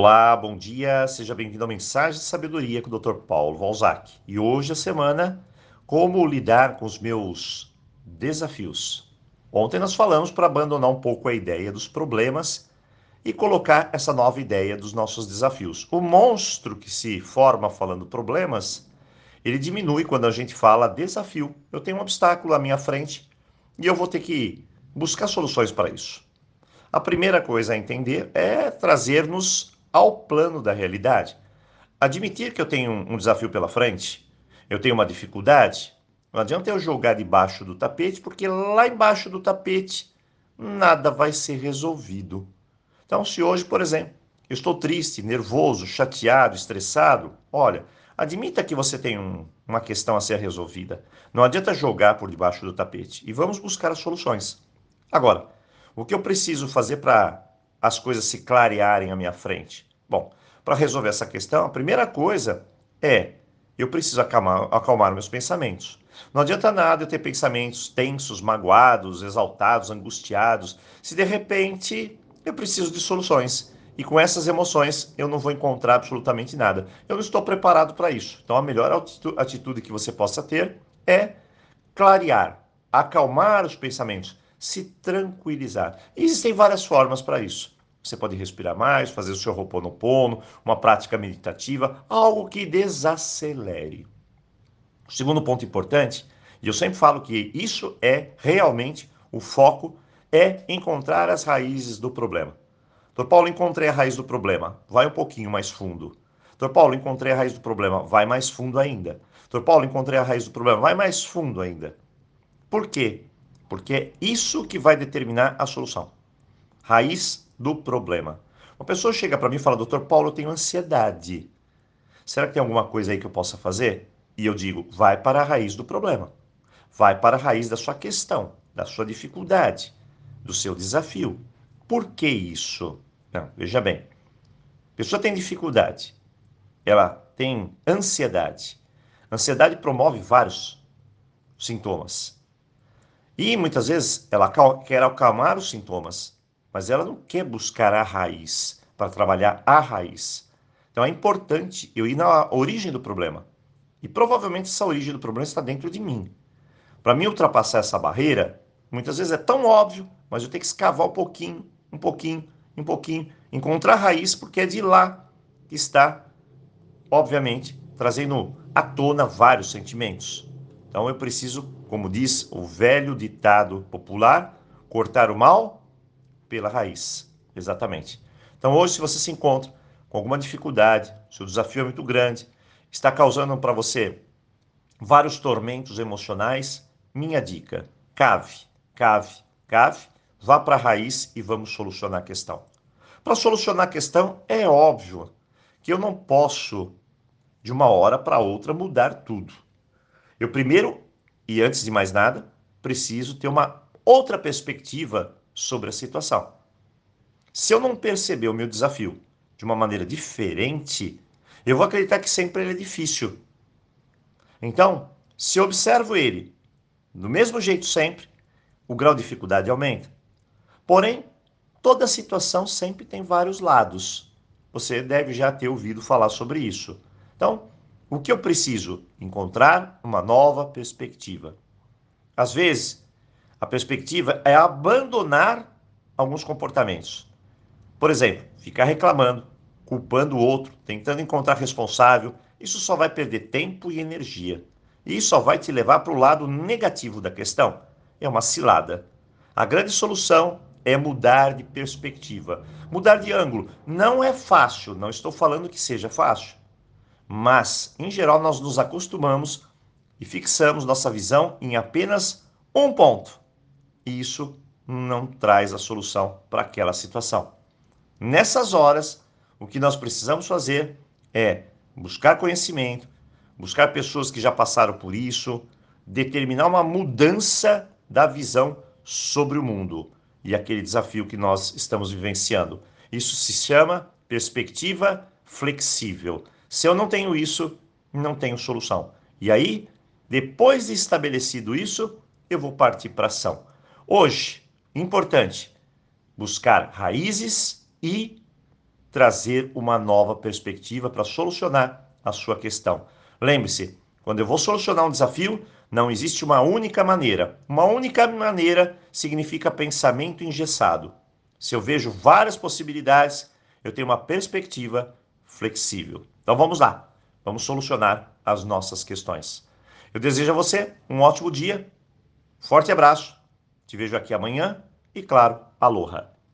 Olá, bom dia, seja bem-vindo ao Mensagem de Sabedoria com o Dr. Paulo Valzac. E hoje a semana, como lidar com os meus desafios. Ontem nós falamos para abandonar um pouco a ideia dos problemas e colocar essa nova ideia dos nossos desafios. O monstro que se forma falando problemas, ele diminui quando a gente fala desafio. Eu tenho um obstáculo à minha frente e eu vou ter que buscar soluções para isso. A primeira coisa a entender é trazer-nos ao plano da realidade. Admitir que eu tenho um desafio pela frente, eu tenho uma dificuldade, não adianta eu jogar debaixo do tapete, porque lá embaixo do tapete nada vai ser resolvido. Então, se hoje, por exemplo, eu estou triste, nervoso, chateado, estressado, olha, admita que você tem um, uma questão a ser resolvida. Não adianta jogar por debaixo do tapete. E vamos buscar as soluções. Agora, o que eu preciso fazer para as coisas se clarearem à minha frente? Bom, para resolver essa questão, a primeira coisa é eu preciso acalmar, acalmar meus pensamentos. Não adianta nada eu ter pensamentos tensos, magoados, exaltados, angustiados, se de repente eu preciso de soluções. E com essas emoções eu não vou encontrar absolutamente nada. Eu não estou preparado para isso. Então a melhor atitude que você possa ter é clarear, acalmar os pensamentos se tranquilizar. E existem várias formas para isso. Você pode respirar mais, fazer o seu roponopono, uma prática meditativa, algo que desacelere. O segundo ponto importante, e eu sempre falo que isso é realmente o foco, é encontrar as raízes do problema. Doutor Paulo, encontrei a raiz do problema. Vai um pouquinho mais fundo. Doutor Paulo, encontrei a raiz do problema. Vai mais fundo ainda. Doutor Paulo, encontrei a raiz do problema. Vai mais fundo ainda. Por quê? Porque é isso que vai determinar a solução. Raiz do problema. Uma pessoa chega para mim e fala: Doutor Paulo, eu tenho ansiedade. Será que tem alguma coisa aí que eu possa fazer? E eu digo: vai para a raiz do problema. Vai para a raiz da sua questão, da sua dificuldade, do seu desafio. Por que isso? Não, veja bem. A pessoa tem dificuldade, ela tem ansiedade. Ansiedade promove vários sintomas. E muitas vezes ela quer acalmar os sintomas, mas ela não quer buscar a raiz, para trabalhar a raiz. Então é importante eu ir na origem do problema. E provavelmente essa origem do problema está dentro de mim. Para mim ultrapassar essa barreira, muitas vezes é tão óbvio, mas eu tenho que escavar um pouquinho, um pouquinho, um pouquinho, encontrar a raiz, porque é de lá que está, obviamente, trazendo à tona vários sentimentos. Então eu preciso, como diz o velho ditado popular, cortar o mal pela raiz. Exatamente. Então hoje, se você se encontra com alguma dificuldade, seu desafio é muito grande, está causando para você vários tormentos emocionais, minha dica: cave, cave, cave, vá para a raiz e vamos solucionar a questão. Para solucionar a questão, é óbvio que eu não posso, de uma hora para outra, mudar tudo. Eu primeiro, e antes de mais nada, preciso ter uma outra perspectiva sobre a situação. Se eu não perceber o meu desafio de uma maneira diferente, eu vou acreditar que sempre ele é difícil. Então, se eu observo ele do mesmo jeito sempre, o grau de dificuldade aumenta. Porém, toda situação sempre tem vários lados. Você deve já ter ouvido falar sobre isso. Então, o que eu preciso? Encontrar uma nova perspectiva. Às vezes, a perspectiva é abandonar alguns comportamentos. Por exemplo, ficar reclamando, culpando o outro, tentando encontrar responsável, isso só vai perder tempo e energia. E isso só vai te levar para o lado negativo da questão. É uma cilada. A grande solução é mudar de perspectiva, mudar de ângulo. Não é fácil, não estou falando que seja fácil. Mas, em geral, nós nos acostumamos e fixamos nossa visão em apenas um ponto. E isso não traz a solução para aquela situação. Nessas horas, o que nós precisamos fazer é buscar conhecimento, buscar pessoas que já passaram por isso, determinar uma mudança da visão sobre o mundo e aquele desafio que nós estamos vivenciando. Isso se chama perspectiva flexível. Se eu não tenho isso, não tenho solução. E aí, depois de estabelecido isso, eu vou partir para ação. Hoje, importante, buscar raízes e trazer uma nova perspectiva para solucionar a sua questão. Lembre-se, quando eu vou solucionar um desafio, não existe uma única maneira. Uma única maneira significa pensamento engessado. Se eu vejo várias possibilidades, eu tenho uma perspectiva flexível. Então vamos lá, vamos solucionar as nossas questões. Eu desejo a você um ótimo dia, forte abraço, te vejo aqui amanhã e, claro, aloha!